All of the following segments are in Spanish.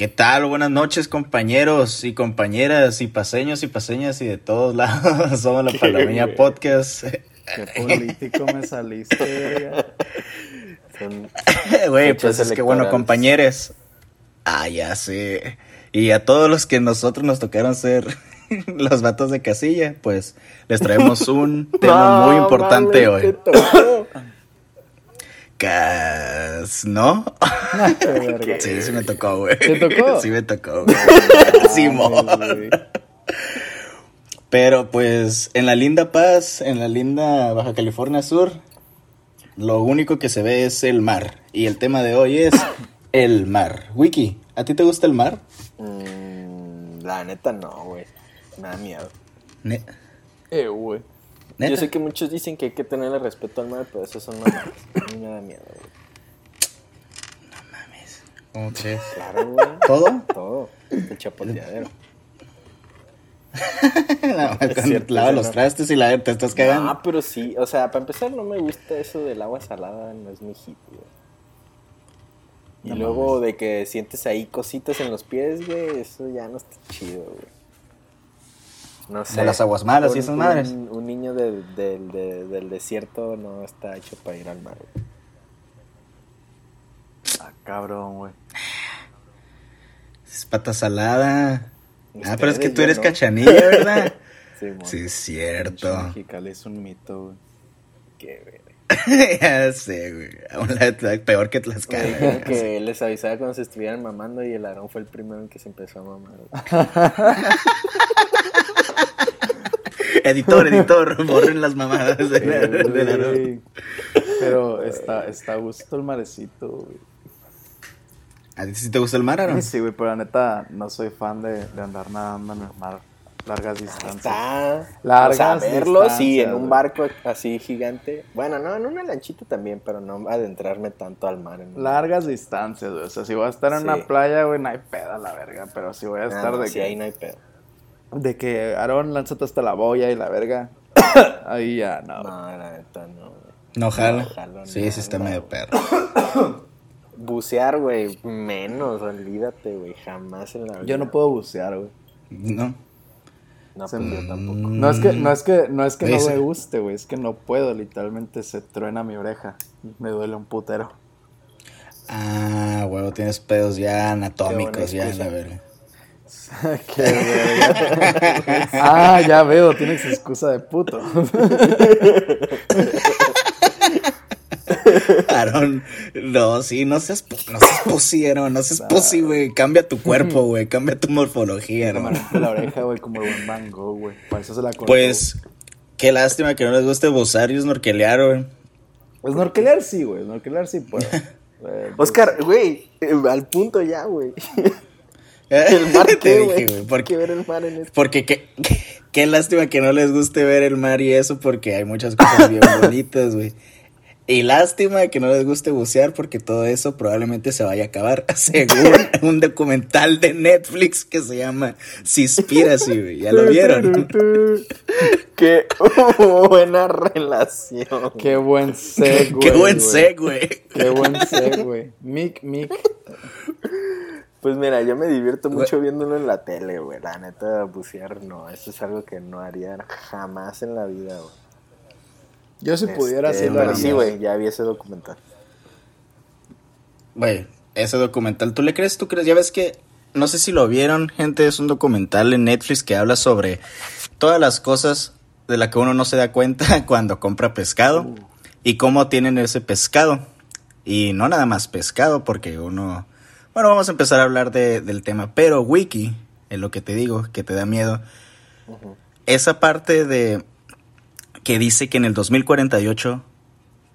¿Qué tal? Buenas noches, compañeros y compañeras y paseños y paseñas y de todos lados. Somos la Palomeña Podcast. Qué político me saliste, Güey, pues es que bueno, compañeros. Ah, ya sé. Y a todos los que nosotros nos tocaron ser los vatos de casilla, pues les traemos un tema muy importante hoy. ¿No? sí, sí me tocó, güey. ¿Te tocó? Sí me tocó, güey. sí, Pero pues en la linda Paz, en la linda Baja California Sur, lo único que se ve es el mar. Y el tema de hoy es el mar. Wiki, ¿a ti te gusta el mar? Mm, la neta no, güey. Me da miedo. eh, güey. Yo sé que muchos dicen que hay que tenerle respeto al mar, pero eso son mamadas. A mí me da miedo, güey. ¿Cómo crees? Claro, güey. ¿Todo? Todo. El chapoteadero. no, es cierto, lava los trastes y la te estás cagando. Ah, pero sí. O sea, para empezar, no me gusta eso del agua salada. No es mi hit, güey. Y luego de que sientes ahí cositas en los pies, güey, eso ya no está chido, güey. No sé. las aguas malas y esas madres. Un, niño del, desierto no está hecho para ir al mar. Ah, cabrón, güey. Es pata salada. ah, pero es que tú eres cachanilla, ¿verdad? sí, sí, es cierto. Mexicali es un mito, güey. Qué güey. ya sé, güey. Aún la, peor que Tlaxcala. que les avisaba cuando se estuvieran mamando y el Aarón fue el primero en que se empezó a mamar. editor, editor, borren las mamadas de, Pero está, está a gusto el marecito, güey. ¿A ti sí te gusta el mar, Aaron? Sí, güey, pero la neta no soy fan de, de andar nadando en el mar largas distancias. Está. Largas o verlo, sí, en un barco así gigante. Bueno, no, en una lanchita también, pero no adentrarme tanto al mar. largas distancias, güey. O sea, si voy a estar en una playa, güey, no hay pedo la verga. Pero si voy a estar de sí, ahí no hay pedo de que Aarón, lánzate hasta la boya y la verga. Ahí ya, no. No, la neta, no. No jala. sí, sí está medio perro. Bucear, güey, menos, olvídate, güey, jamás en la vida. Yo no puedo bucear, güey. No. No, pues yo tampoco. No es que no, es que, no, es que no me guste, güey, es que no puedo, literalmente se truena mi oreja. Me duele un putero. Ah, huevo, tienes pedos ya anatómicos, ya, la verga. ah, ya veo, tienes excusa de puto. No, sí, no seas, no seas pusieron, no seas pussy, güey. Cambia tu cuerpo, güey. Cambia tu morfología, hermano. la oreja, güey, como el buen mango, güey. Pues, qué lástima que no les guste bozar y snorkelear, güey. Snorkelear sí, güey. Snorkelear sí puedo. Oscar, güey, al punto ya, güey. El mar, ¿qué, güey? Porque, ver el mar en esto? Porque qué, qué, lástima que no les guste ver el mar y eso, porque hay muchas cosas bien bonitas, güey. Y lástima que no les guste bucear porque todo eso probablemente se vaya a acabar, según un documental de Netflix que se llama Seaspiracy, güey. ¿Ya lo vieron? Qué buena relación. Qué buen segue. Qué buen segue. Qué buen segue. Mick, Mick. Pues mira, yo me divierto mucho viéndolo en la tele, güey. La neta, bucear no. Eso es algo que no haría jamás en la vida, güey. Yo si pudiera este, hacerlo. sí, güey, ya vi ese documental. Güey, ese documental, ¿tú le crees? ¿Tú crees? Ya ves que, no sé si lo vieron, gente, es un documental en Netflix que habla sobre todas las cosas de las que uno no se da cuenta cuando compra pescado uh. y cómo tienen ese pescado. Y no nada más pescado, porque uno bueno, vamos a empezar a hablar del tema, pero Wiki, es lo que te digo, que te da miedo, esa parte de que dice que en el 2048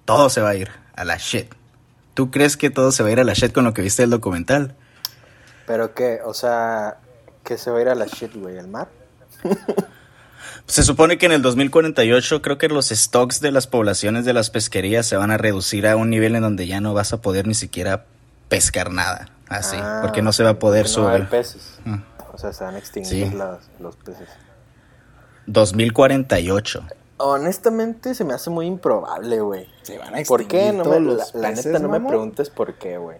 todo se va a ir a la shit. ¿Tú crees que todo se va a ir a la shit con lo que viste del documental? ¿Pero qué? O sea, ¿que se va a ir a la shit, güey? ¿El mar? Se supone que en el 2048 creo que los stocks de las poblaciones de las pesquerías se van a reducir a un nivel en donde ya no vas a poder ni siquiera pescar nada. Así, ah, porque no se va a poder subir. No peces. Ah. O sea, se van a extinguir los peces. 2048. Honestamente se me hace muy improbable, güey. Se van a ¿Por qué? No me, la, neta no me preguntes por qué, güey.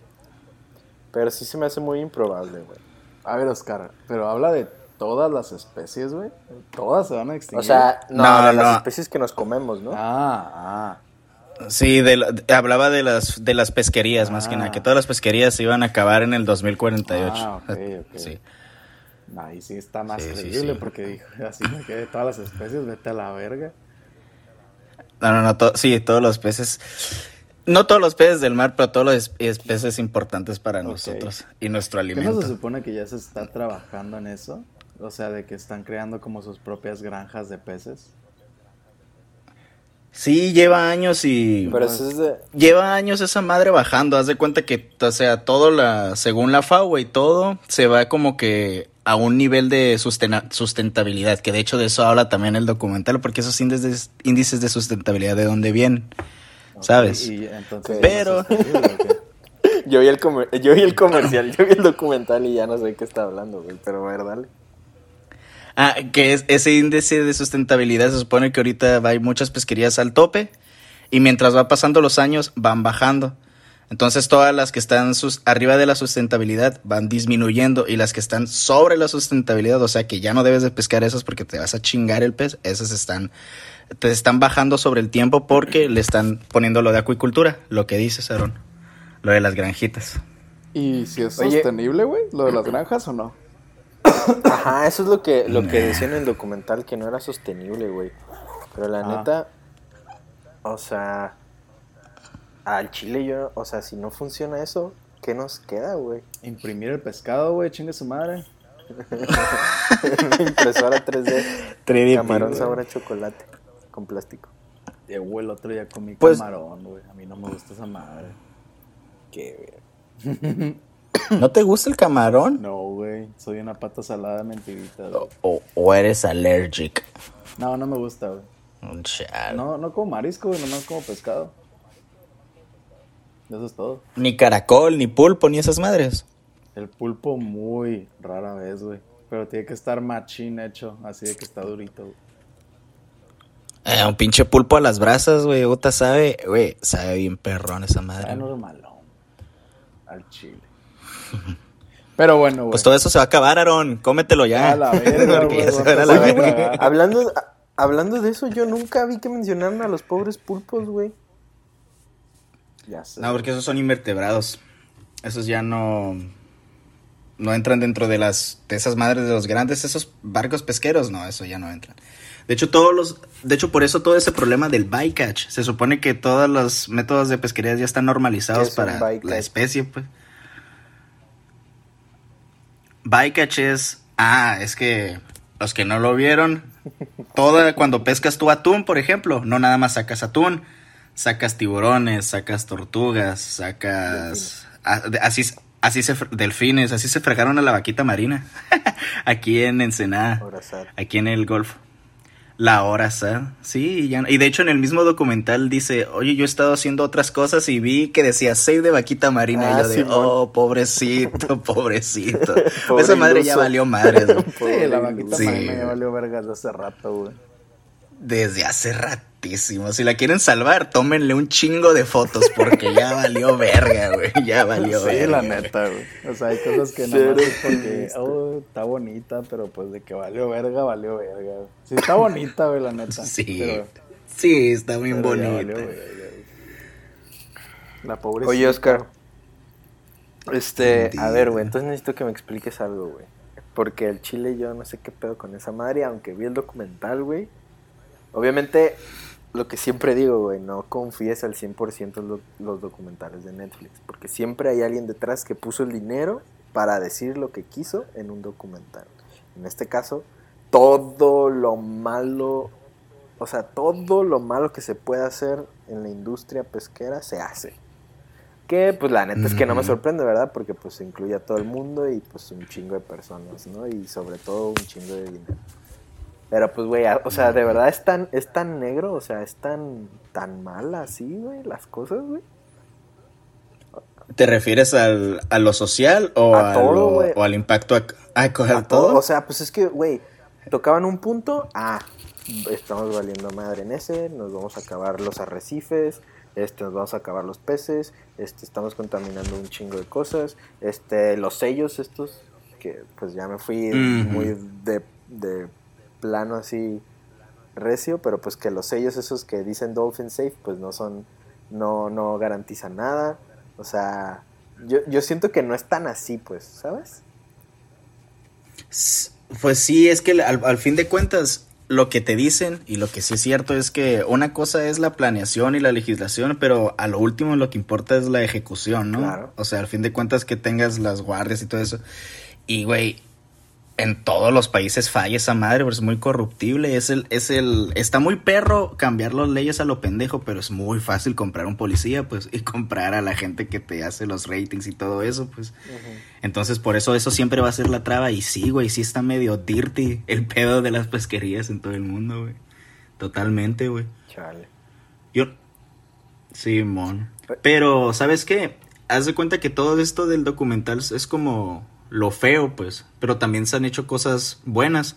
Pero sí se me hace muy improbable, güey. A ver, Oscar, pero habla de todas las especies, güey. Todas se van a extinguir. O sea, no, No, de no. las especies que nos comemos, ¿no? Ah, ah. Sí, de la- de- hablaba de las, de las pesquerías, más que Ah. nada, que todas las pesquerías se iban a acabar en el 2048. Ah, ok, ok. Sí. Ahí sí está más Sí, sí, creíble sí. porque dijo, así me quedé todas las especies, vete a la verga. No, no, no, to- sí, todos los peces. No todos los peces del mar, pero todos los es- es- peces importantes para nosotros y nuestro ¿Qué no alimento. se supone que ya se está trabajando en eso? O sea, de que están creando como sus propias granjas de peces. Sí, lleva años y... Pero eso es de... Lleva años esa madre bajando, haz de cuenta que, o sea, todo la, según la FAO y todo, se va como que a un nivel de sustentabilidad, que de hecho de eso habla también el documental, porque esos índices, índices de sustentabilidad de dónde vienen, ¿sabes? Y entonces, Pero-. Yo vi, el comer- yo vi el comercial, yo vi el documental y ya no sé de qué está hablando, güey. Pero a ver, dale. Ah, que es, ese índice de sustentabilidad se supone que ahorita va, hay muchas pesquerías al tope y mientras va pasando los años van bajando. Entonces todas las que están sus, arriba de la sustentabilidad van disminuyendo y las que están sobre la sustentabilidad, o sea que ya no debes de pescar esas porque te vas a chingar el pez, esas están te están bajando sobre el tiempo porque le están poniendo lo de acuicultura, lo que dices, Aaron, lo de las granjitas. ¿Y si es Oye. sostenible, güey? ¿Lo de las granjas o no? Ajá, eso es lo que, lo que decía en el documental, que no era sostenible, güey. Pero la Ah. neta, o sea, al chile yo, o sea, si no funciona eso, ¿qué nos queda, güey? Imprimir el pescado, güey, chingue su madre. Impresora 3D, 3D camarón print, sabor a chocolate, con plástico. Eh, güey, el otro día comí Pues- camarón, güey. A mí no me gusta esa madre. Qué ¿No te gusta el camarón? No, güey. Soy una pata salada mentirita. ¿O, o eres allergic? No, no me gusta, güey. Un chal. No, no como marisco, güey, nomás como pescado. Eso es todo. Ni caracol, ni pulpo, ni esas madres. El pulpo muy rara vez, güey. Pero tiene que estar machín hecho, así de que está durito, güey. Eh, un pinche pulpo a las brasas, güey. Uta sabe, güey, sabe bien perrón esa madre. Está güey. normalón. Al chile. Pero bueno, güey. Pues todo eso se va a acabar, Aaron. Cómetelo ya. A la verga, Porque güey, ya se va a va a la pasar. verga. Oye, güey, hablando, hablando de eso, yo nunca vi que mencionaran a los pobres pulpos, güey. Ya sé. No, porque esos son invertebrados. Esos ya no. No entran dentro de las. de esas madres de los grandes, esos barcos pesqueros, no, eso ya no entran. De hecho, todos los. De hecho, por eso todo ese problema del bycatch. Se supone que todos los métodos de pesquería ya están ¿Qué normalizados es para la especie, pues. Bycatch es. Ah, es que. Los que no lo vieron. Toda, cuando pescas tu atún, por ejemplo, no nada más sacas atún. Sacas tiburones, sacas tortugas, sacas. Así, así se. Delfines, así se fregaron a la vaquita marina. Aquí en Ensenada. Aquí en el Golfo. La hora sad. Sí, y, ya- y de hecho en el mismo documental dice, oye, yo he estado haciendo otras cosas y vi que decía save de vaquita marina. Ah, y yo de, Simón. oh, pobrecito, pobrecito. Pobre Esa madre ya valió madre. güey. Sí, la vaquita Sí. marina ya valió vergas hace rato, güey. Desde hace ratísimo. Si la quieren salvar, tómenle un chingo de fotos porque ya valió verga, güey. Ya valió Sí, verga. la neta, güey. O sea, hay cosas que nada más es porque, oh, está bonita, pero pues de que valió verga, valió verga. güey. Sí, está bonita, güey, la neta. Sí. Pero, Sí, está bien bonita. valió verga, güey. La pobre. Oye, Oscar. Este, a ver, güey, entonces necesito que me expliques algo, güey. Porque el chile yo no sé qué pedo con esa madre, aunque vi el documental, güey. Obviamente, lo que siempre digo, güey, no confíes al 100% en lo- los documentales de Netflix. Porque siempre hay alguien detrás que puso el dinero para decir lo que quiso en un documental. En este caso, todo lo malo, o sea, todo lo malo que se puede hacer en la industria pesquera se hace. Que pues la neta es que no me sorprende, ¿verdad? Porque pues incluye a todo el mundo y pues un chingo de personas, ¿no? Y sobre todo un chingo de dinero. Pero pues, güey, o sea, de verdad es tan, es tan negro, o sea, es tan, tan mal así, güey, las cosas, güey. ¿Te refieres al, a lo social o, A a todo, lo- güey. o al impacto a, a, todo, O sea, pues es que, güey, tocaban un punto, ah, estamos valiendo madre en ese, nos vamos a acabar los arrecifes, este, nos vamos a acabar los peces, este, estamos contaminando un chingo de cosas, este, los sellos estos, que pues ya me fui muy de, de plano así recio, pero pues que los sellos esos que dicen Dolphin Safe, pues no son, no, no garantizan nada, o sea, yo, yo siento que no es tan así, pues, ¿sabes? Pues sí, es que al, al, fin de cuentas, lo que te dicen y lo que sí es cierto es que una cosa es la planeación y la legislación, pero a lo último lo que importa es la ejecución, ¿no? O sea, al fin de cuentas que tengas las guardias y todo eso. Y, güey, en todos los países falla esa madre, pero es muy corruptible. Es el, es el, está muy perro cambiar las leyes a lo pendejo, pero es muy fácil comprar un policía, pues, y comprar a la gente que te hace los ratings y todo eso, pues. Entonces, por eso eso siempre va a ser la traba. Y sí, güey, sí está medio dirty el pedo de las pesquerías en todo el mundo, güey. Totalmente, güey. Chale. Yo. Sí, mon. Pero, ¿sabes qué? Haz de cuenta que todo esto del documental es como lo feo, pues, pero también se han hecho cosas buenas.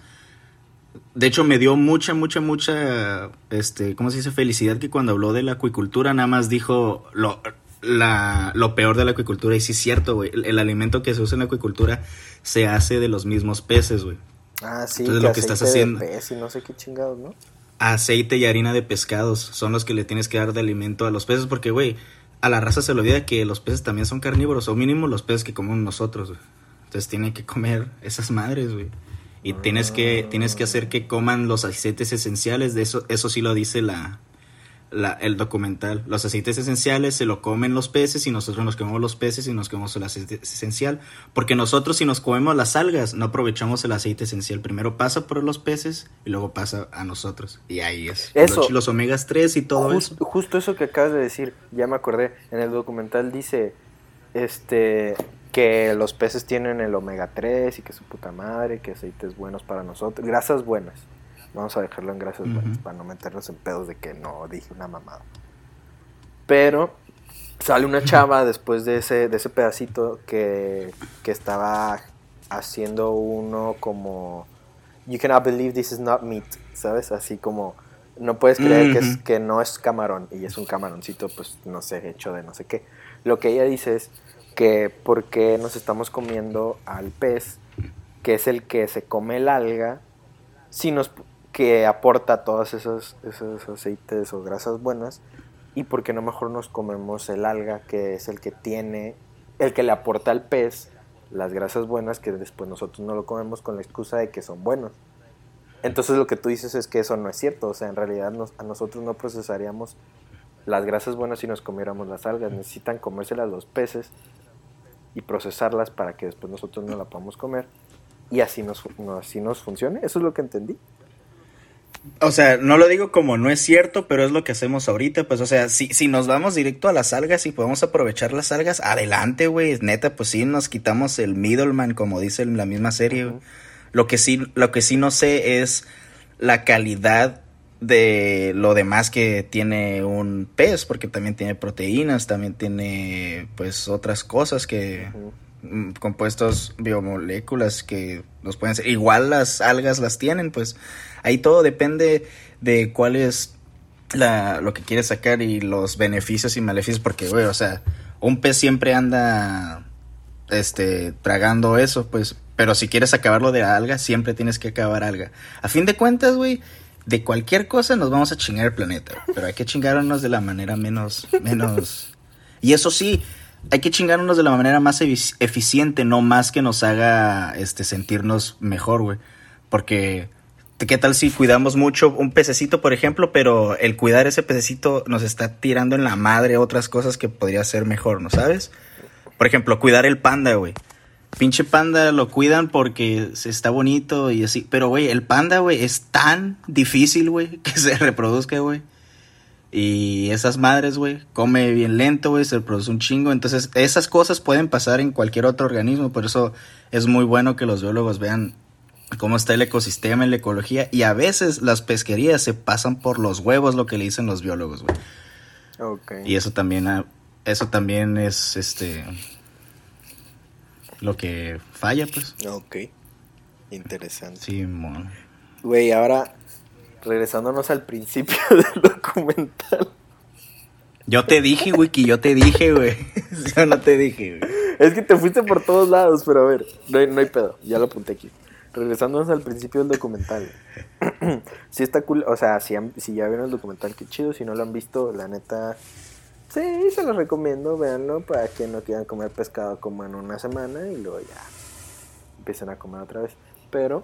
De hecho, me dio mucha, mucha, mucha, este, ¿cómo se dice? Felicidad que cuando habló de la acuicultura nada más dijo lo, la, lo peor de la acuicultura. Y sí es cierto, güey, el, alimento que se usa en la acuicultura se hace de los mismos peces, güey. Ah, sí, Entonces, lo que estás haciendo... y no sé qué chingados, ¿no? Aceite y harina de pescados son los que le tienes que dar de alimento a los peces porque, güey, a la raza se le olvida que los peces también son carnívoros, o mínimo los peces que comemos nosotros, güey. Entonces tiene que comer esas madres, güey. Y tienes que, tienes que hacer que coman los aceites esenciales, de eso, eso sí lo dice la, la, el documental. Los aceites esenciales se lo comen los peces y nosotros nos comemos los peces y nos comemos el aceite esencial. Porque nosotros si nos comemos las algas no aprovechamos el aceite esencial. Primero pasa por los peces y luego pasa a nosotros. Y ahí es. Eso. Los, omegas 3 y todo eso. Justo eso que acabas de decir, ya me acordé. En el documental dice, este, que los peces tienen el omega 3 y que su puta madre, que aceites buenos para nosotros, grasas buenas. Vamos a dejarlo en grasas buenas para no meternos en pedos de que no dije una mamada. Pero sale una chava después de ese, de ese pedacito que, que estaba haciendo uno como You cannot believe this is not meat, ¿sabes? Así como no puedes creer que, es, que no es camarón y es un camaroncito, pues no sé, hecho de no sé qué. Lo que ella dice es, que porque nos estamos comiendo al pez, que es el que se come el alga, si nos, que aporta todos esos, esos aceites o grasas buenas, y porque no mejor nos comemos el alga, que es el que tiene, el que le aporta al pez las grasas buenas, que después nosotros no lo comemos con la excusa de que son buenos. Entonces lo que tú dices es que eso no es cierto, o sea, en realidad a nosotros no procesaríamos las grasas buenas si nos comiéramos las algas, necesitan comérselas los peces y procesarlas para que después nosotros no la podamos comer y así nos, así nos funcione. Eso es lo que entendí. O sea, no lo digo como no es cierto, pero es lo que hacemos ahorita. Pues, o sea, si, si nos vamos directo a las algas y podemos aprovechar las algas, adelante, güey. Neta, pues sí, nos quitamos el middleman, como dice la misma serie. Lo que sí, lo que sí no sé es la calidad de lo demás que tiene un pez, porque también tiene proteínas, también tiene pues otras cosas que mm, compuestos biomoléculas que nos pueden ser igual las algas las tienen, pues ahí todo depende de cuál es la, lo que quieres sacar y los beneficios y maleficios, porque güey, o sea, un pez siempre anda este tragando eso, pues, pero si quieres acabarlo de alga, siempre tienes que acabar alga. A fin de cuentas, güey, de cualquier cosa nos vamos a chingar el planeta, pero hay que chingarnos de la manera menos, menos... Y eso sí, hay que chingarnos de la manera más eficiente, no más que nos haga este, sentirnos mejor, güey. Porque, ¿qué tal si cuidamos mucho un pececito, por ejemplo, pero el cuidar ese pececito nos está tirando en la madre otras cosas que podría ser mejor, ¿no sabes? Por ejemplo, cuidar el panda, güey. Pinche panda lo cuidan porque está bonito y así. Pero, güey, el panda, güey, es tan difícil, güey, que se reproduzca, güey. Y esas madres, güey, come bien lento, güey, se reproduce un chingo. Entonces, esas cosas pueden pasar en cualquier otro organismo. Por eso es muy bueno que los biólogos vean cómo está el ecosistema, la ecología. Y a veces las pesquerías se pasan por los huevos, lo que le dicen los biólogos, güey. Okay. Y eso también, eso también es, este, lo que falla, pues. Ok. Interesante. Sí, mon. Güey, ahora regresándonos al principio del documental. Yo te dije, Wiki, yo te dije, güey. Yo no te dije, güey. Es que te fuiste por todos lados, pero a ver, no hay, no hay pedo, ya lo apunté aquí. Regresándonos al principio del documental. si está cool, o sea, si, si ya vieron el documental, qué chido. Si no lo han visto, la neta, sí, se los recomiendo, véanlo para que no quieran comer pescado como en una semana y luego ya empiecen a comer otra vez. Pero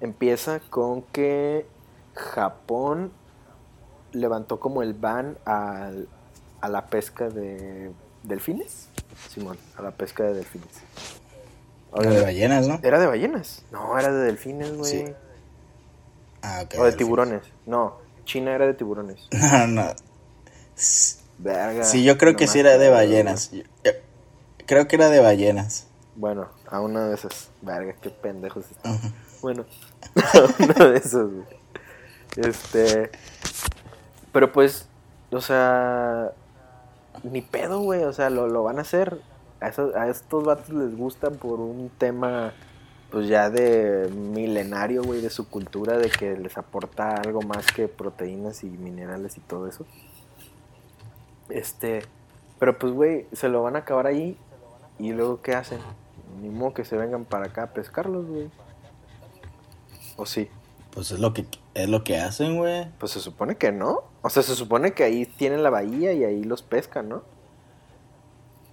empieza con que Japón levantó como el ban al, a la pesca de delfines. Simón, a la pesca de delfines. Era de ballenas, ¿no? Era de ballenas. No, era de delfines, güey. Sí. Ah, ok. O de tiburones. No, China era de tiburones. No, no. Verga. Sí, yo creo que sí era de ballenas. Yo- yo- Creo que era de ballenas. Bueno, a una de esas. Verga, qué pendejos. Ujú. Bueno, a una de esas, güey. Este. Pero pues, o sea. Ni pedo, güey. O sea, lo, lo van a hacer. A, esos- a estos vatos les gusta por un tema, pues ya de milenario, güey, de su cultura, de que les aporta algo más que proteínas y minerales y todo eso. Este. Pero pues, güey, se lo van a acabar ahí. ¿Y luego qué hacen? Ni modo que se vengan para acá a pescarlos, güey. ¿O sí? Pues es lo que es lo que hacen, güey. Pues se supone que no. O sea, se supone que ahí tienen la bahía y ahí los pescan, ¿no?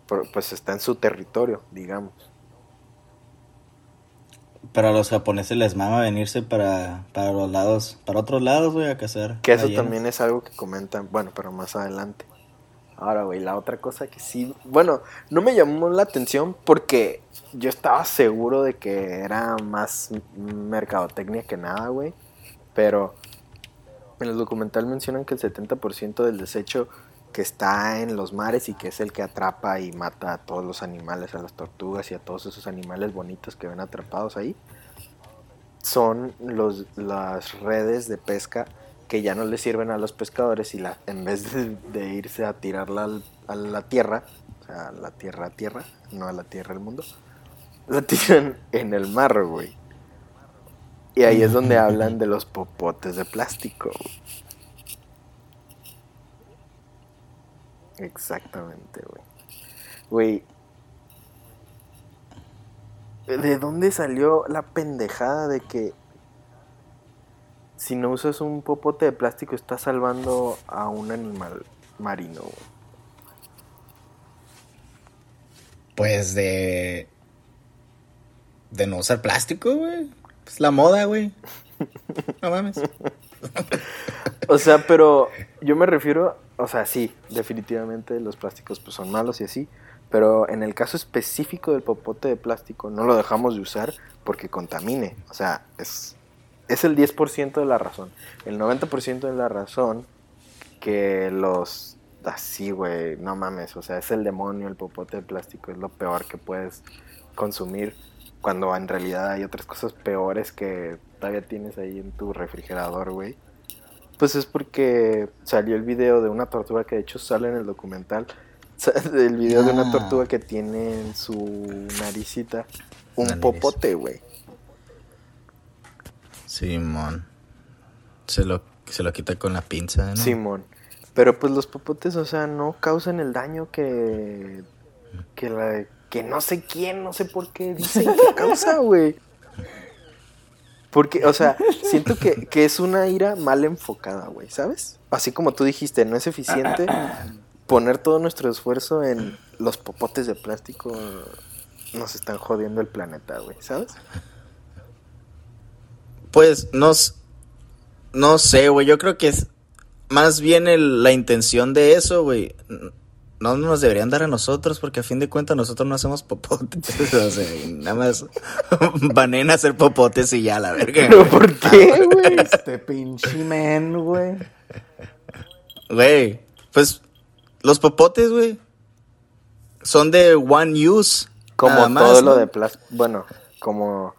Pero, pues está en su territorio, digamos. Pero a los japoneses les mama venirse para, para los lados, para otros lados, güey, a cazar. Que eso ballenas. también es algo que comentan, bueno, pero más adelante. Ahora, güey, la otra cosa que sí, bueno, no me llamó la atención porque yo estaba seguro de que era más mercadotecnia que nada, güey. Pero en el documental mencionan que el 70% del desecho que está en los mares y que es el que atrapa y mata a todos los animales, a las tortugas y a todos esos animales bonitos que ven atrapados ahí, son los, las redes de pesca que ya no le sirven a los pescadores y la, en vez de, irse a tirarla al- a la tierra, o sea, a la tierra a tierra, no a la tierra del mundo, la tiran en el mar, güey. Y ahí es donde hablan de los popotes de plástico. güey. Exactamente, güey. Güey. ¿De dónde salió la pendejada de que si no usas un popote de plástico estás salvando a un animal marino? Pues de. De no usar plástico, güey. Pues la moda, güey. No mames. O sea, pero yo me refiero, o sea, sí, definitivamente los plásticos pues son malos y así, pero en el caso específico del popote de plástico no lo dejamos de usar porque contamine, o sea, es, es el 10% de la razón. El 90% de la razón que los así, güey, no mames, o sea, es el demonio el popote de plástico, es lo peor que puedes consumir cuando en realidad hay otras cosas peores que todavía tienes ahí en tu refrigerador, güey. Pues es porque salió el video de una tortuga que de hecho sale en el documental. El video de una Ah. tortuga que tiene en su naricita un popote, güey. Simón. Se lo, se lo quita con la pinza, ¿no? Simón. Pero pues los popotes, o sea, no causan el daño que. que la. que no sé quién, no sé por qué dicen que causa, güey. Porque, o sea, siento que, que es una ira mal enfocada, güey, ¿sabes? Así como tú dijiste, no es eficiente poner todo nuestro esfuerzo en los popotes de plástico. Nos están jodiendo el planeta, güey, ¿sabes? Pues no, no sé, güey. Yo creo que es más bien el- la intención de eso, güey. No nos deberían dar a nosotros porque a fin de cuentas nosotros no hacemos popotes. O sea, nada más banen a hacer popotes y ya, la verga. ¿Pero por qué, güey? Este pinche men, güey. Güey, pues los popotes, güey, son de one use. Como nada más, todo lo ¿no? de plástico. Bueno, como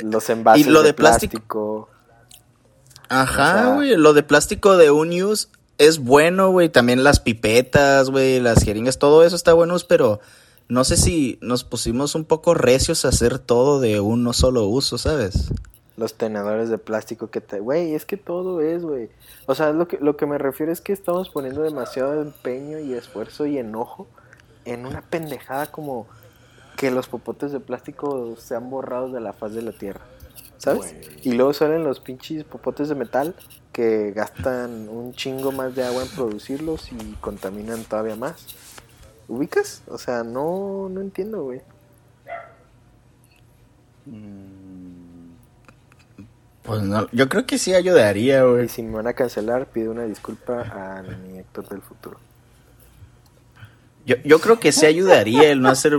los envases Y lo de, de plástico- plástico. Ajá, O sea- güey, lo de plástico de un use es bueno, güey. También las pipetas, güey, las jeringas, todo eso está bueno, pero no sé si nos pusimos un poco recios a hacer todo de un no solo uso, ¿sabes? los tenedores de plástico que te... Güey, es que todo es, güey. O sea, lo que, lo que me refiero es que estamos poniendo demasiado empeño y esfuerzo y enojo en una pendejada como que los popotes de plástico sean borrados de la faz de la tierra. ¿Sabes? Y luego salen los pinches popotes de metal que gastan un chingo más de agua en producirlos y contaminan todavía más. ¿Ubicas? O sea, no, no entiendo, güey. Pues no, yo creo que sí ayudaría, güey. Y si me van a cancelar, pido una disculpa a mi Héctor del futuro. Yo, yo creo que sí ayudaría el no hacer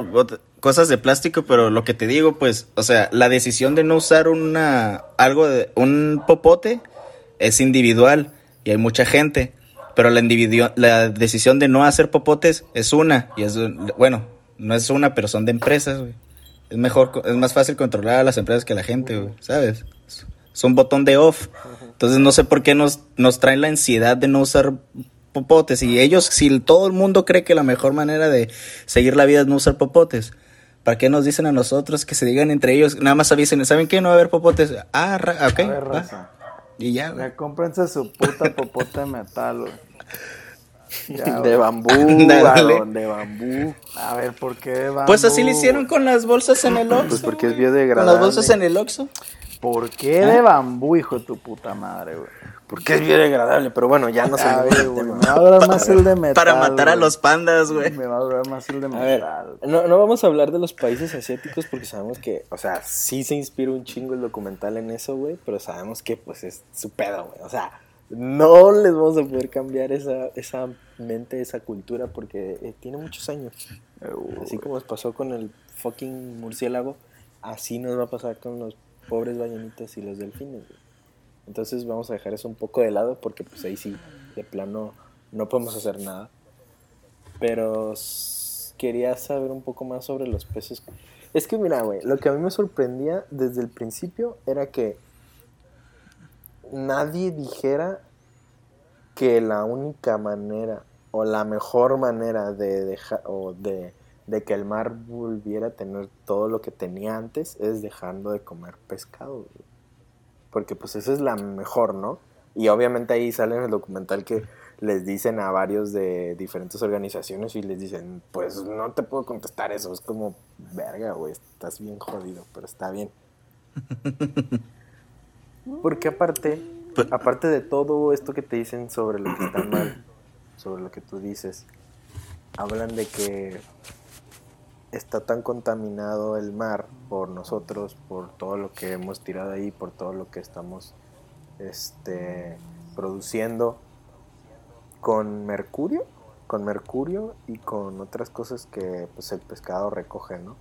cosas de plástico, pero lo que te digo, pues, o sea, la decisión de no usar una algo de un popote es individual y hay mucha gente, pero la la decisión de no hacer popotes es una y es bueno, no es una, pero son de empresas. Es mejor, es más fácil controlar a las empresas que a la gente, ¿sabes? Es un botón de off. Entonces no sé por qué nos, nos traen la ansiedad de no usar popotes. Y ellos, si todo el mundo cree que la mejor manera de seguir la vida es no usar popotes, ¿para qué nos dicen a nosotros que se digan entre ellos? Nada más avisen, ¿saben qué? No va a haber popotes. Ah, ra- ok. A ver, raza. Y ya, güey. Ya cómprense su puta popote de metal, güey. Ya, de bambú, varón, de bambú. A ver, ¿por qué de bambú? Pues así lo hicieron con las bolsas en el Oxxo. Pues porque es biodegradable. Con las bolsas en el Oxxo. ¿Por qué de bambú, hijo de tu puta madre, güey? Porque es biodegradable, pero bueno, ya no se me va a durar más el de metal. Para matar a los pandas, güey. Me va a durar más el de A ver, metal. no, no vamos a hablar de los países asiáticos porque sabemos que, o sea, sí se inspira un chingo el documental en eso, güey, pero sabemos que pues es su pedo, güey. O sea, no les vamos a poder cambiar esa, esa mente, esa cultura porque eh, tiene muchos años. Así como nos pasó con el fucking murciélago, así nos va a pasar con los pobres ballenitas y los delfines, güey. Entonces vamos a dejar eso un poco de lado porque pues ahí sí, de plano, no podemos hacer nada. Pero quería saber un poco más sobre los peces. Es que mira, güey, lo que a mí me sorprendía desde el principio era que nadie dijera que la única manera o la mejor manera de dejar o de, de que el mar volviera a tener todo lo que tenía antes es dejando de comer pescado. güey. Porque pues esa es la mejor, ¿no? Y obviamente ahí sale en el documental que les dicen a varios de diferentes organizaciones y les dicen, pues no te puedo contestar eso, es como, verga, güey, estás bien jodido, pero está bien. Porque aparte, Pues- aparte de todo esto que te dicen sobre lo que está mal, sobre lo que tú dices, hablan de que está tan contaminado el mar por nosotros, por todo lo que hemos tirado ahí, por todo lo que estamos este, produciendo con mercurio, con mercurio y con otras cosas que pues el pescado recoge, ¿no?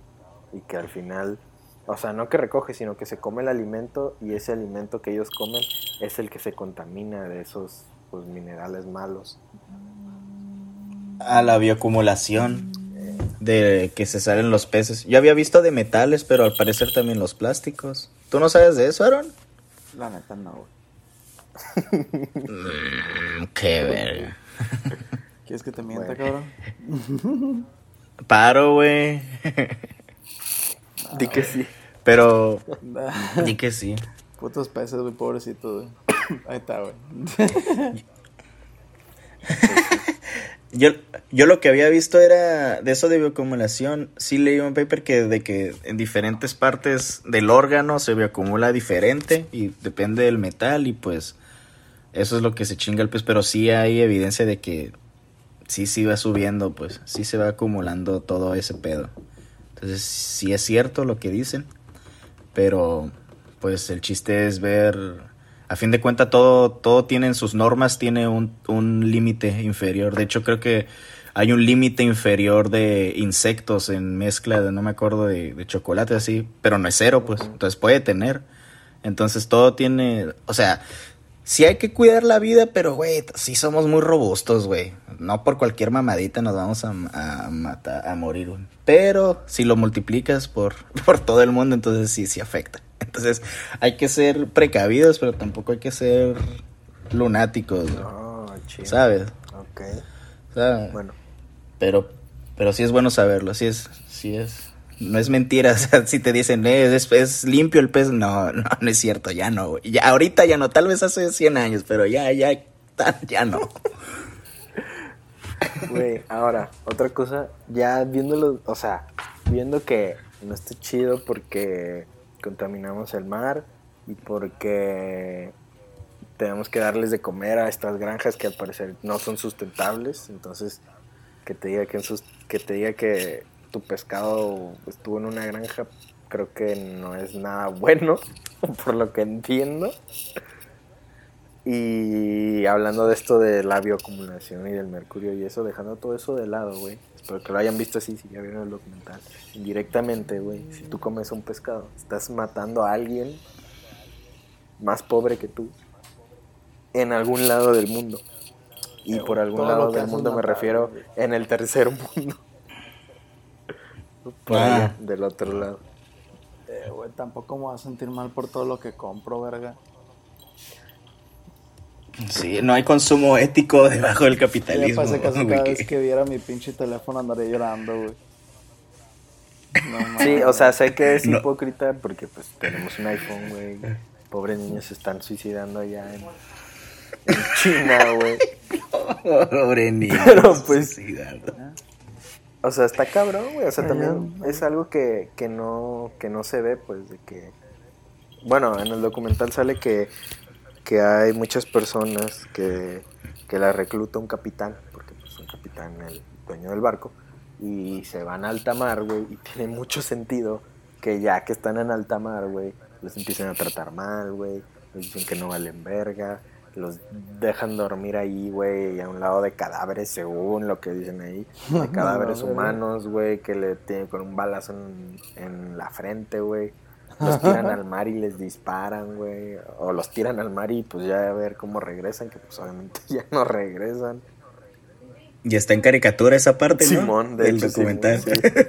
Y que al final, o sea, no que recoge, sino que se come el alimento y ese alimento que ellos comen es el que se contamina de esos pues, minerales malos. A la bioacumulación de que se salen los peces. Yo había visto de metales, pero al parecer también los plásticos. ¿Tú no sabes de eso, Aaron? La neta no, güey. Mm, qué verga. ¿Quieres que te mienta, Bueno. cabrón? Paro, güey. Di que sí. Pero, di que sí. Putos peces, güey, pobrecitos, güey. Ahí está, güey. Yo, yo lo que había visto era de eso de bioacumulación. Sí leí un paper que de que en diferentes partes del órgano se bioacumula diferente y depende del metal y pues eso es lo que se chinga el pez. Pero sí hay evidencia de que sí, sí va subiendo, pues sí se va acumulando todo ese pedo. Entonces sí es cierto lo que dicen, pero pues el chiste es ver a fin de cuentas todo, todo tiene en sus normas, tiene un, un límite inferior. De hecho, creo que hay un límite inferior de insectos en mezcla de, no me acuerdo, de, chocolate así, pero no es cero, pues. Entonces puede tener. Entonces todo tiene, o sea, sí hay que cuidar la vida, pero güey, sí somos muy robustos, güey. No por cualquier mamadita nos vamos a, a matar, a morir, güey. Pero si lo multiplicas por, por todo el mundo, entonces sí, sí afecta. Entonces hay que ser precavidos, pero tampoco hay que ser lunáticos, güey. Oh, chido. ¿Sabes? Ok. Sea, Bueno, pero, pero sí es bueno saberlo, sí es, sí es, no es mentira. O sea, si te dicen, eh, es, limpio el pez, no, no, no es cierto, ya no. Ya, ahorita ya no, tal vez hace 100 años, pero ya, ya, ya no. Güey, ahora, otra cosa, ya viéndolo, o sea, viendo que no está chido porque contaminamos el mar y porque tenemos que darles de comer a estas granjas que al parecer no son sustentables, entonces que te diga que, que te diga que tu pescado estuvo en una granja, creo que no es nada bueno, por lo que entiendo. Y hablando de esto de la bioacumulación y del mercurio y eso, dejando todo eso de lado, güey. Espero que lo hayan visto así, si ya vieron el documental. Indirectamente, güey, si tú comes un pescado, estás matando a alguien más pobre que tú en algún lado del mundo. Y por algún lado del mundo me refiero en el tercer mundo. por ah. del otro lado. Eh, güey, tampoco me voy a sentir mal por todo lo que compro, verga. Sí, no hay consumo ético debajo del capitalismo. Me casi cada vez que viera mi pinche teléfono andaría llorando, güey. sí, o sea, sé que es hipócrita porque pues tenemos un iPhone, güey. Pobres niños se están suicidando allá en, China, güey. Pobre niños. Pero pues... O sea, está cabrón, güey. O sea, también es algo que, que, no, que no se ve, pues, de que... Bueno, en el documental sale que que hay muchas personas que, la recluta un capitán, porque pues un capitán el dueño del barco, y se van a alta mar, güey, y tiene mucho sentido que ya que están en alta mar, güey, los empiecen a tratar mal, güey, les dicen que no valen verga, los dejan dormir ahí, güey, a un lado de cadáveres, según lo que dicen ahí, de cadáveres humanos, güey, que le tienen con un balazo en, en la frente, güey los tiran al mar y les disparan, güey. O los tiran al mar y pues ya a ver cómo regresan, que pues obviamente ya no regresan. Y está en caricatura esa parte, ¿no? Simón, del documental.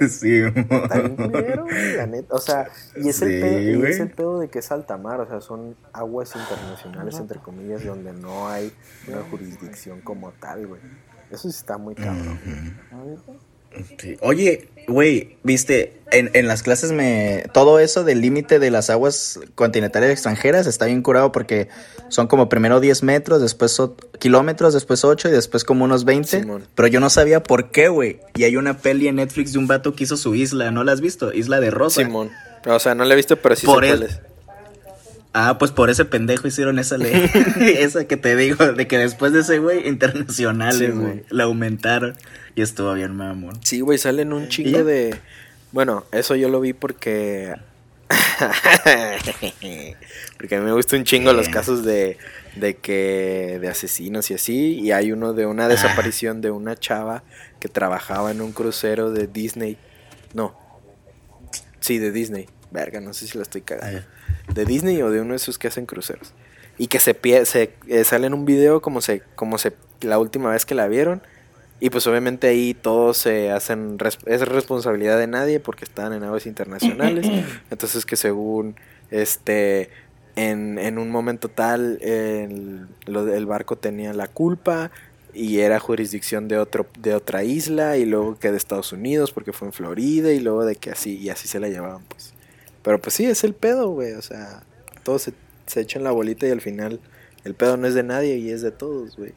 Sí, la neta. O sea, y es, el pedo, y es el pedo de que es alta mar, o sea, son aguas internacionales, entre comillas, donde no hay una jurisdicción como tal, güey. Eso sí está muy cabrón. Oye, güey, viste, en, en, las clases me... Todo eso del límite de las aguas continentales extranjeras está bien curado porque son como primero 10 metros, después kilómetros, después 8 y después como unos 20. Pero yo no sabía por qué, güey. Y hay una peli en Netflix de un vato que hizo su isla, ¿no la has visto? Isla de Rosa. Simón. O sea, no la he visto, pero sí por sé Ah, pues por ese pendejo hicieron esa ley. esa que te digo, de que después de ese güey, internacionales, güey, la aumentaron. Y estuvo bien, mamón. Sí, güey, salen un chingo de. Bueno, eso yo lo vi porque. porque a mí me gustan un chingo los casos de, de que. de asesinos y así. Y hay uno de una desaparición de una chava que trabajaba en un crucero de Disney. No. Sí, de Disney. Verga, no sé si la estoy cagando. De Disney o de uno de esos que hacen cruceros. Y que se, se eh, sale en un video como se, como se la última vez que la vieron y pues obviamente ahí todos se hacen, es responsabilidad de nadie porque están en aguas internacionales. Entonces que según este, en, en un momento tal el, el barco tenía la culpa y era jurisdicción de otro de otra isla y luego que de Estados Unidos porque fue en Florida y luego de que así y así se la llevaban pues. Pero pues sí es el pedo güey. O sea todos se, se echan la bolita y al final el pedo no es de nadie y es de todos güey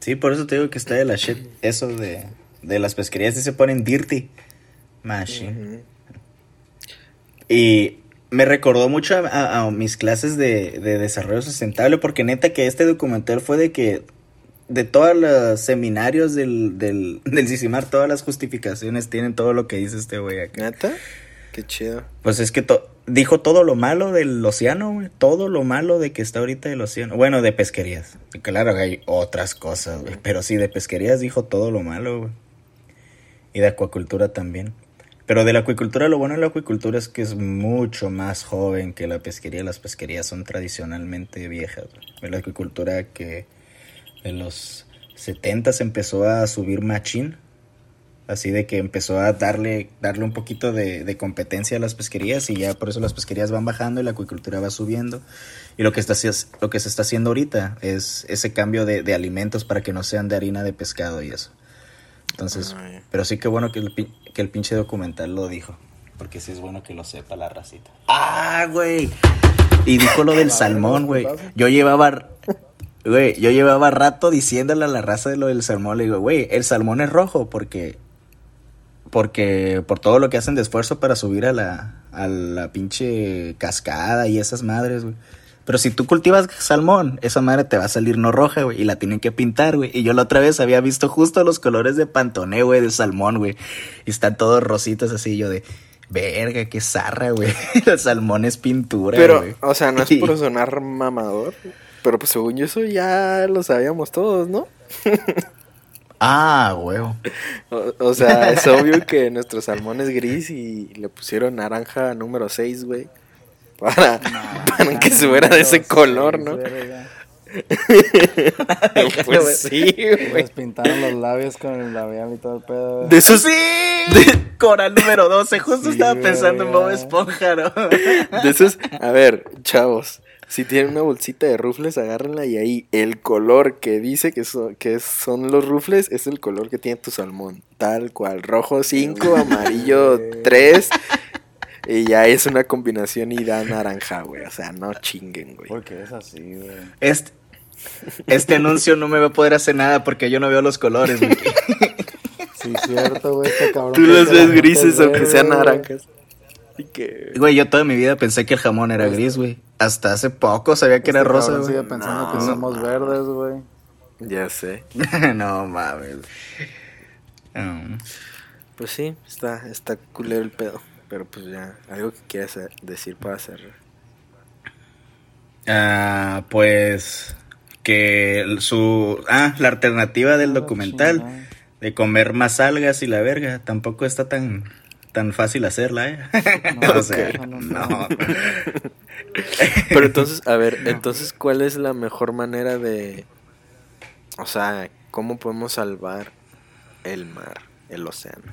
Sí, por eso te digo que está de la shit. Eso de, las pesquerías, se ponen dirty. Machine. Y me recordó mucho a, mis clases de, desarrollo sustentable, porque neta que este documental fue de que de todos los seminarios del, del, del CICIMAR, todas las justificaciones tienen todo lo que dice este güey acá. ¿Neta? Qué chido. Pues es que dijo todo lo malo del océano, güey. Todo lo malo de que está ahorita el océano. Bueno, de pesquerías. Claro que hay otras cosas, güey. Pero sí, de pesquerías dijo todo lo malo, güey. Y de acuacultura también. Pero de la acuicultura, lo bueno de la acuicultura es que es mucho más joven que la pesquería. Las pesquerías son tradicionalmente viejas. Güey. La acuicultura que en los 70 se empezó a subir machín Así de que empezó a darle, darle un poquito de, competencia a las pesquerías y ya por eso las pesquerías van bajando y la acuicultura va subiendo. Y lo que, está, lo que se está haciendo ahorita es ese cambio de, alimentos para que no sean de harina de pescado y eso. Entonces, Ay. pero sí que bueno que el, que el pinche documental lo dijo. Porque sí es bueno que lo sepa la racita. ¡Ah, güey! Y dijo lo del salmón, güey. Yo llevaba... Güey, yo llevaba rato diciéndole a la raza de lo del salmón. Le digo, güey, el salmón es rojo porque... Porque por todo lo que hacen de esfuerzo para subir a la, a la pinche cascada y esas madres, güey. Pero si tú cultivas salmón, esa madre te va a salir no roja, güey, y la tienen que pintar, güey. Y yo la otra vez había visto justo los colores de Pantone, güey, de salmón, güey. Y están todos rositos así, yo de, verga, qué zarra, güey. El salmón es pintura, Pero, güey. o sea, no es por sonar mamador, pero pues según yo eso ya lo sabíamos todos, ¿no? Ah, güey. O, o sea, es obvio que nuestro salmón es gris y le pusieron naranja número 6, güey. Para, para que subiera de ese color, ¿no? Pues sí, güey. Les pintaron los labios con el labial y todo el pedo. De esos, Sí, coral número 12. Justo Sí, estaba pensando en Bob. Esponja, ¿no? de esos, a ver, chavos, si tienen una bolsita de rufles, agárrenla y ahí el color que dice que, son que son los rufles es el color que tiene tu salmón. Tal cual, rojo 5, amarillo 3. Y ya es una combinación y da naranja, güey. O sea, no chinguen, güey. Porque es así, güey. Este, este anuncio no me va a poder hacer nada porque yo no veo los colores, güey. Sí, cierto, güey. Este cabrón. Tú los ves grises aunque sean naranjas. Así que... Güey, yo toda mi vida pensé que el jamón era gris, güey. Hasta hace poco sabía que Este era rosa, güey. sigue pensando que No. somos verdes, güey. Ya sé. no mames. Um, Pues sí, está, está culero el pedo. Pero pues ya, algo que quieras decir para cerrar. ah, pues que su ah, la alternativa del Ah, documental chingada. de comer más algas y la verga tampoco está tan tan fácil hacerla, ¿eh? No, o sea, ok. no. No, Pero entonces, a ver, entonces, ¿cuál es la mejor manera de... O sea, ¿cómo podemos salvar el mar, el océano?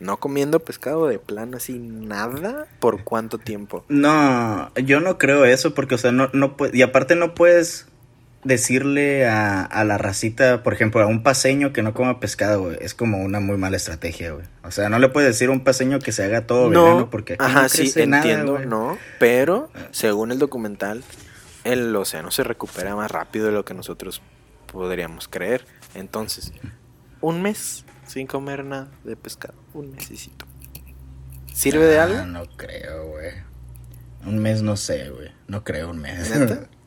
¿No comiendo pescado de plano así nada? ¿Por cuánto tiempo? No, yo no creo eso porque, o sea, no, no puede, y aparte no puedes decirle a, a la racita, por ejemplo, a un paseño que no coma pescado, güey, es como una muy mala estrategia, güey. O sea, no le puedes decir a un paseño que se haga todo vegano porque aquí ajá, no sí, crece nada, entiendo, güey. no, pero según el documental, el océano se recupera más rápido de lo que nosotros podríamos creer. Entonces, un mes sin comer nada de pescado, un mesecito. ¿Sirve de Ah, algo? No creo, güey. Un mes no sé, güey. No creo un mes. ¿Neta?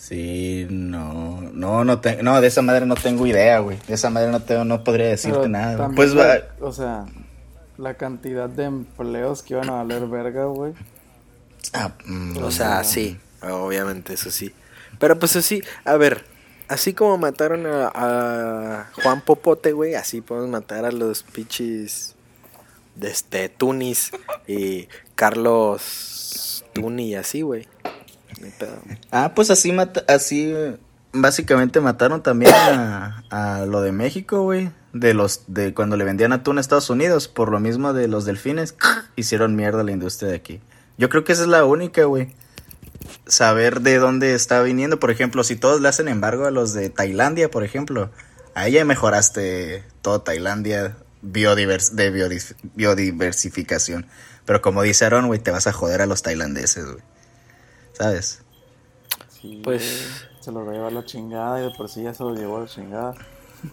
sí, no. No, no tengo. No, de esa madre no tengo idea, güey. De esa madre no tengo, no podría decirte Pero nada. también Pues va. O sea, la cantidad de empleos que iban a valer verga, güey. ah, mm, O sea, sí, obviamente, eso sí. Pero pues así, a ver, así como mataron a, a Juan Popote, güey, así podemos matar a los pichis de este Tunis y Carlos Tuni y así, güey. Ah, pues así, así básicamente mataron también a, a lo de México, güey. De los, de cuando le vendían atún a Estados Unidos, por lo mismo de los delfines, hicieron mierda la industria de aquí. Yo creo que esa es la única, güey. Saber de dónde está viniendo, por ejemplo, si todos le hacen embargo a los de Tailandia, por ejemplo, ahí ya mejoraste todo Tailandia biodivers de biodiversificación. Pero como dice Aaron, güey, te vas a joder a los tailandeses, güey. ¿Sabes? Sí, Pues- Se los va a llevar la chingada y de por sí ya se los llevó la chingada.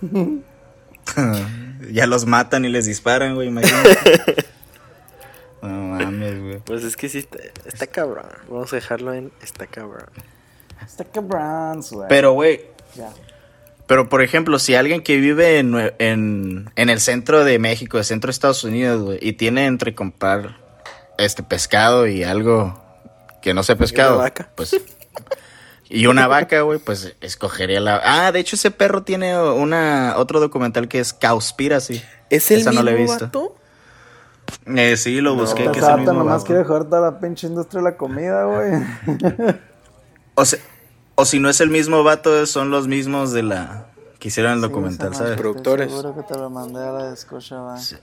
ya los matan y les disparan, güey, imagínate. no mames, güey. Pues es que sí, está, está cabrón. Vamos a dejarlo en está cabrón. Está cabrón, güey. Pero, güey, Ya. pero por ejemplo, si alguien que vive en, en, en el centro de México, el centro de Estados Unidos, güey, y tiene entre comprar este pescado y algo que no sea pescado, vaca? pues... Y una vaca, güey, pues escogería la... Ah, de hecho ese perro tiene una otro documental que es Cowspiracy. ¿Es el Esa no mismo la he visto. vato? Eh, sí, lo busqué, Este que es el mismo nomás vato. quiere joder toda la pinche industria de la comida, güey. O, se- o si no es el mismo vato, son los mismos de la que hicieron el documental, ¿sabes? estoy Productores. Seguro que te lo mandé a la de Scotiabank. Sí.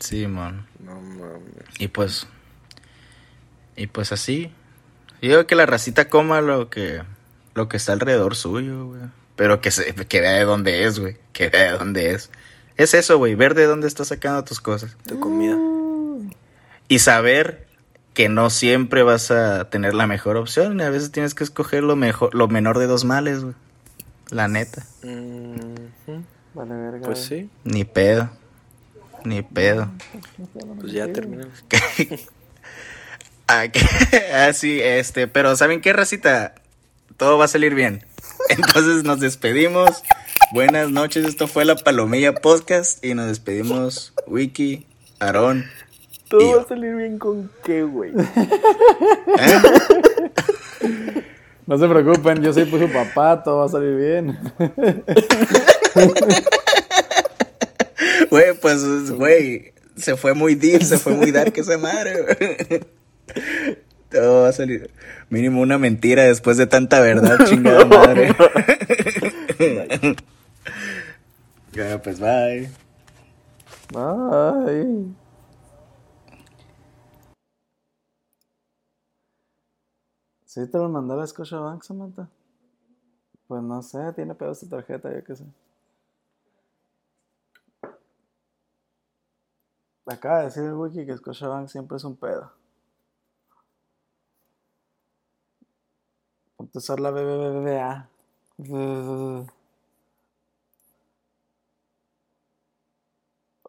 Sí, man. No mames. Y pues. Y pues así. Yo digo que la racita coma lo que. Lo que está alrededor suyo, güey. pero que, se, que vea de dónde es, güey. Que vea de dónde es. Es eso, güey, ver de dónde estás sacando tus cosas. Tu comida. Y saber que no siempre vas a tener la mejor opción. y A veces tienes que escoger lo, mejor, lo menor de dos males, güey. La neta. Mhm. Vale, verga. Pues sí, Ni pedo. Ni pedo. pues ya terminamos. Ah, que- ah, sí, este, pero ¿saben qué, racita? Todo va a salir bien. Entonces nos despedimos. Buenas noches, esto fue la Palomilla Podcast y nos despedimos Wiki, Aarón. Todo Y- va a salir bien con qué, güey. ¿Eh? No se preocupen, yo soy pues su papá, todo va a salir bien. Güey, pues, güey, se fue muy deep, se fue muy dark esa madre. Todo va a salir. Mínimo una mentira después de tanta verdad, chingada madre. Ya, pues, bye. Ay. ¿Sí te lo mandó la Scotiabank, Samantha? Pues no sé, tiene pedos tu tarjeta, yo qué sé. Acaba de decir el wiki que Scotiabank siempre es un pedo. Usar la BBVA.